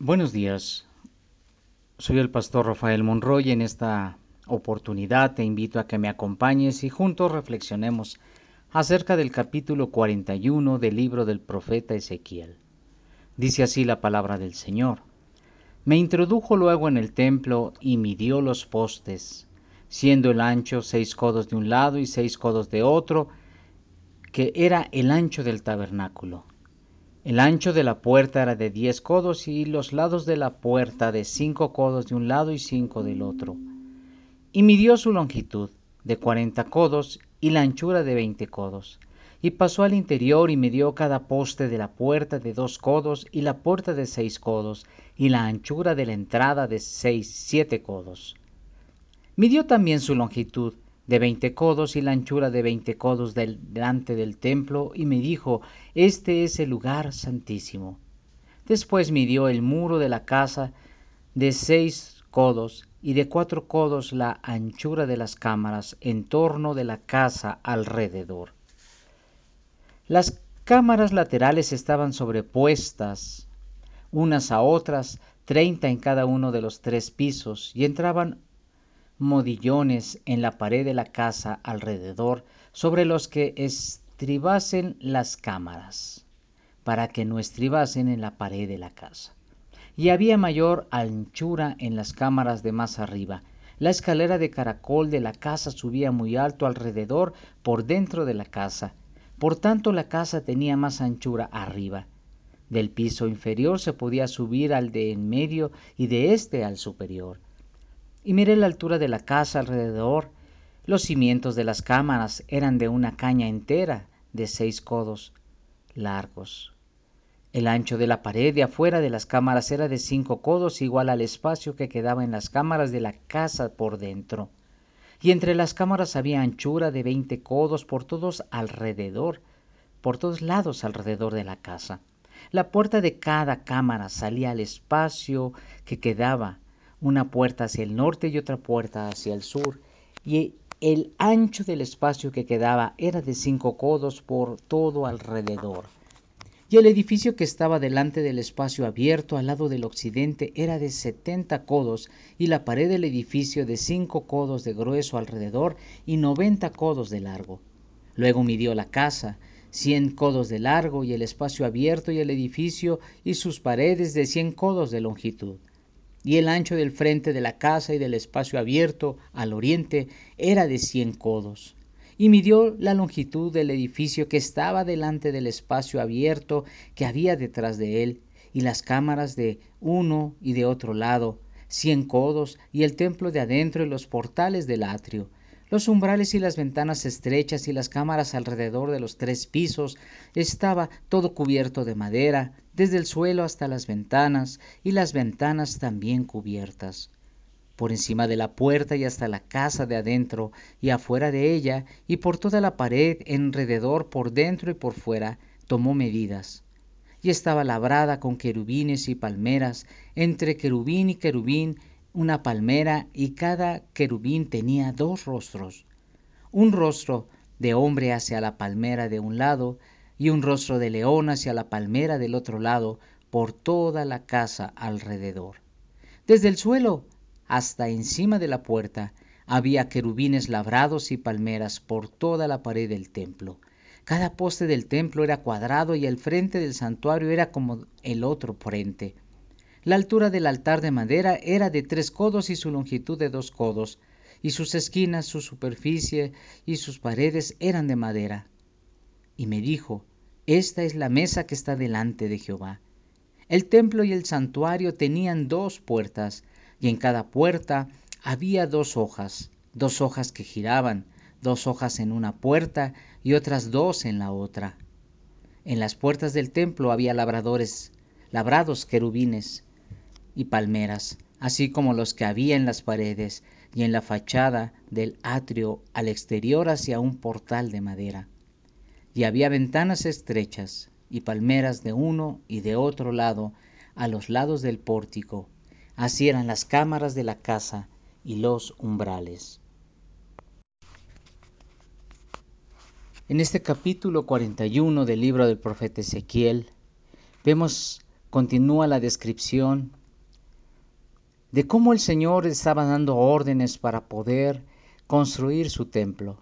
Buenos días. Soy el pastor Rafael Monroy en esta oportunidad te invito a que me acompañes y juntos reflexionemos acerca del capítulo 41 del libro del profeta Ezequiel. Dice así la palabra del Señor. Me introdujo luego en el templo y midió los postes, siendo el ancho seis codos de un lado y seis codos de otro, que era el ancho del tabernáculo. El ancho de la puerta era de diez codos y los lados de la puerta de cinco codos de un lado y cinco del otro. Y midió su longitud de cuarenta codos y la anchura de veinte codos. Y pasó al interior y midió cada poste de la puerta de dos codos y la puerta de seis codos y la anchura de la entrada de seis siete codos. Midió también su longitud de veinte codos y la anchura de veinte codos delante del templo, y me dijo, Este es el lugar santísimo. Después midió el muro de la casa de seis codos y de cuatro codos la anchura de las cámaras en torno de la casa alrededor. Las cámaras laterales estaban sobrepuestas unas a otras, treinta en cada uno de los tres pisos, y entraban modillones en la pared de la casa alrededor sobre los que estribasen las cámaras, para que no estribasen en la pared de la casa. Y había mayor anchura en las cámaras de más arriba. La escalera de caracol de la casa subía muy alto alrededor por dentro de la casa. Por tanto la casa tenía más anchura arriba. Del piso inferior se podía subir al de en medio y de este al superior y miré la altura de la casa alrededor. Los cimientos de las cámaras eran de una caña entera de seis codos largos. El ancho de la pared de afuera de las cámaras era de cinco codos, igual al espacio que quedaba en las cámaras de la casa por dentro. Y entre las cámaras había anchura de veinte codos por todos alrededor, por todos lados alrededor de la casa. La puerta de cada cámara salía al espacio que quedaba una puerta hacia el norte y otra puerta hacia el sur, y el ancho del espacio que quedaba era de cinco codos por todo alrededor. Y el edificio que estaba delante del espacio abierto al lado del occidente era de setenta codos, y la pared del edificio de cinco codos de grueso alrededor y noventa codos de largo. Luego midió la casa, cien codos de largo, y el espacio abierto y el edificio y sus paredes de cien codos de longitud y el ancho del frente de la casa y del espacio abierto al oriente era de cien codos. Y midió la longitud del edificio que estaba delante del espacio abierto que había detrás de él, y las cámaras de uno y de otro lado, cien codos, y el templo de adentro y los portales del atrio, los umbrales y las ventanas estrechas y las cámaras alrededor de los tres pisos estaba todo cubierto de madera, desde el suelo hasta las ventanas, y las ventanas también cubiertas. Por encima de la puerta y hasta la casa de adentro y afuera de ella, y por toda la pared enrededor por dentro y por fuera, tomó medidas. Y estaba labrada con querubines y palmeras, entre querubín y querubín una palmera y cada querubín tenía dos rostros, un rostro de hombre hacia la palmera de un lado y un rostro de león hacia la palmera del otro lado por toda la casa alrededor. Desde el suelo hasta encima de la puerta había querubines labrados y palmeras por toda la pared del templo. Cada poste del templo era cuadrado y el frente del santuario era como el otro frente. La altura del altar de madera era de tres codos y su longitud de dos codos, y sus esquinas, su superficie y sus paredes eran de madera. Y me dijo, Esta es la mesa que está delante de Jehová. El templo y el santuario tenían dos puertas, y en cada puerta había dos hojas, dos hojas que giraban, dos hojas en una puerta y otras dos en la otra. En las puertas del templo había labradores, labrados querubines, y palmeras, así como los que había en las paredes y en la fachada del atrio al exterior hacia un portal de madera. Y había ventanas estrechas y palmeras de uno y de otro lado a los lados del pórtico. Así eran las cámaras de la casa y los umbrales. En este capítulo 41 del libro del profeta Ezequiel, vemos, continúa la descripción de cómo el Señor estaba dando órdenes para poder construir su templo,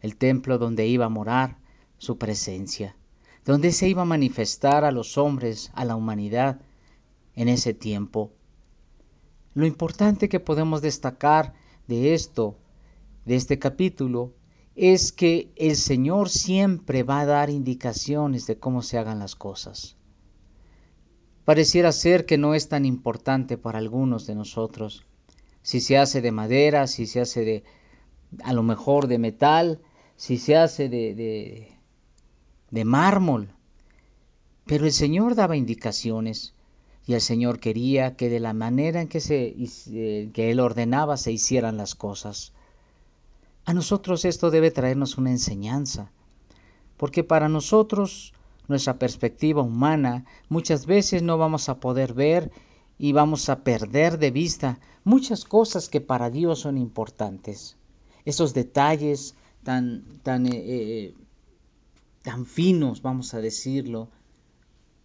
el templo donde iba a morar su presencia, donde se iba a manifestar a los hombres, a la humanidad en ese tiempo. Lo importante que podemos destacar de esto, de este capítulo, es que el Señor siempre va a dar indicaciones de cómo se hagan las cosas. Pareciera ser que no es tan importante para algunos de nosotros. Si se hace de madera, si se hace de, a lo mejor de metal, si se hace de, de, de mármol. Pero el Señor daba indicaciones y el Señor quería que de la manera en que, se, que Él ordenaba se hicieran las cosas. A nosotros esto debe traernos una enseñanza, porque para nosotros, nuestra perspectiva humana, muchas veces no vamos a poder ver y vamos a perder de vista muchas cosas que para Dios son importantes. Esos detalles tan, tan, eh, eh, tan finos, vamos a decirlo,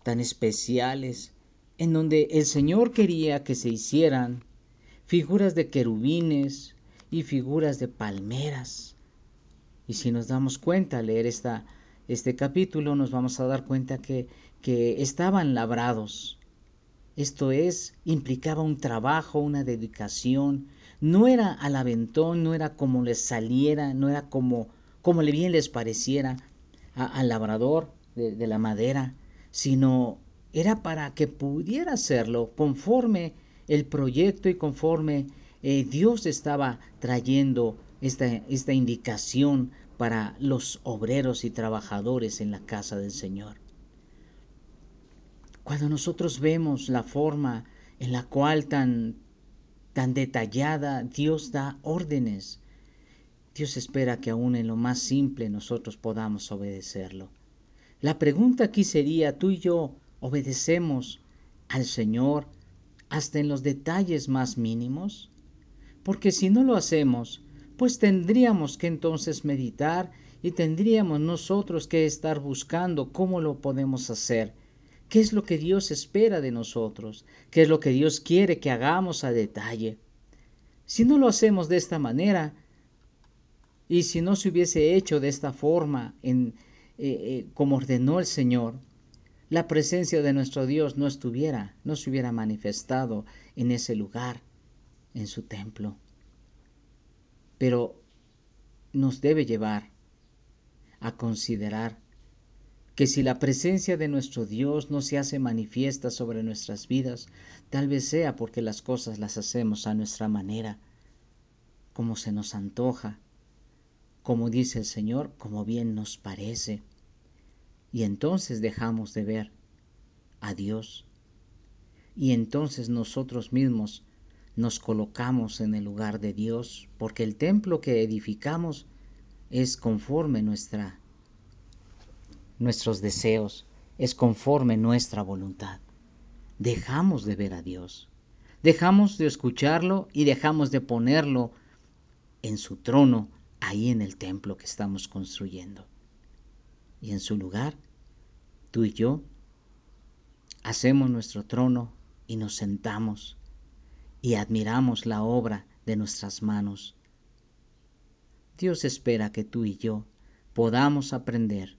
tan especiales, en donde el Señor quería que se hicieran figuras de querubines, y figuras de palmeras. Y si nos damos cuenta al leer esta, este capítulo, nos vamos a dar cuenta que, que estaban labrados. Esto es, implicaba un trabajo, una dedicación. No era al aventón, no era como les saliera, no era como, como bien les pareciera al labrador de, la madera, sino era para que pudiera hacerlo conforme el proyecto y conforme eh, Dios estaba trayendo esta, esta indicación para los obreros y trabajadores en la casa del Señor. Cuando nosotros vemos la forma en la cual tan, tan detallada Dios da órdenes, Dios espera que aún en lo más simple nosotros podamos obedecerlo. La pregunta aquí sería, ¿tú y yo obedecemos al Señor hasta en los detalles más mínimos? porque si no lo hacemos, pues tendríamos que entonces meditar y tendríamos nosotros que estar buscando cómo lo podemos hacer, qué es lo que Dios espera de nosotros, qué es lo que Dios quiere que hagamos a detalle. Si no lo hacemos de esta manera, y si no se hubiese hecho de esta forma, en, eh, eh, como ordenó el Señor, la presencia de nuestro Dios no estuviera, no se hubiera manifestado en ese lugar en su templo. Pero nos debe llevar a considerar que si la presencia de nuestro Dios no se hace manifiesta sobre nuestras vidas, tal vez sea porque las cosas las hacemos a nuestra manera, como se nos antoja, como dice el Señor, como bien nos parece. Y entonces dejamos de ver a Dios. Y entonces nosotros mismos nos colocamos en el lugar de Dios, porque el templo que edificamos es conforme nuestra nuestros deseos, es conforme nuestra voluntad. Dejamos de ver a Dios, dejamos de escucharlo y dejamos de ponerlo en su trono ahí en el templo que estamos construyendo. Y en su lugar, tú y yo hacemos nuestro trono y nos sentamos y admiramos la obra de nuestras manos. Dios espera que tú y yo podamos aprender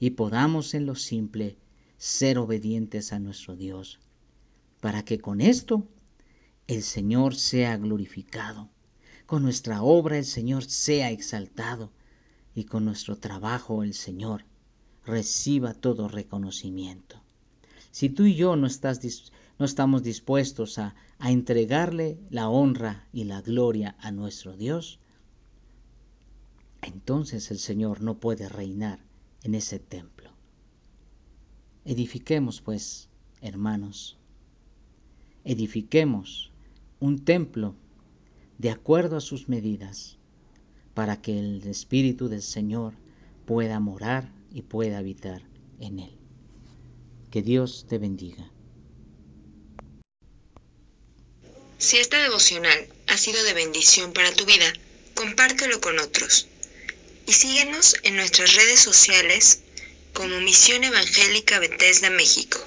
y podamos en lo simple ser obedientes a nuestro Dios, para que con esto el Señor sea glorificado, con nuestra obra el Señor sea exaltado y con nuestro trabajo el Señor reciba todo reconocimiento. Si tú y yo no, estamos dispuestos a, a entregarle la honra y la gloria a nuestro Dios, entonces el Señor no puede reinar en ese templo. Edifiquemos, pues, hermanos, edifiquemos un templo de acuerdo a sus medidas, para que el Espíritu del Señor pueda morar y pueda habitar en él. Que Dios te bendiga. Si esta devocional ha sido de bendición para tu vida, compártelo con otros. Y síguenos en nuestras redes sociales como Misión Evangélica Bethesda México.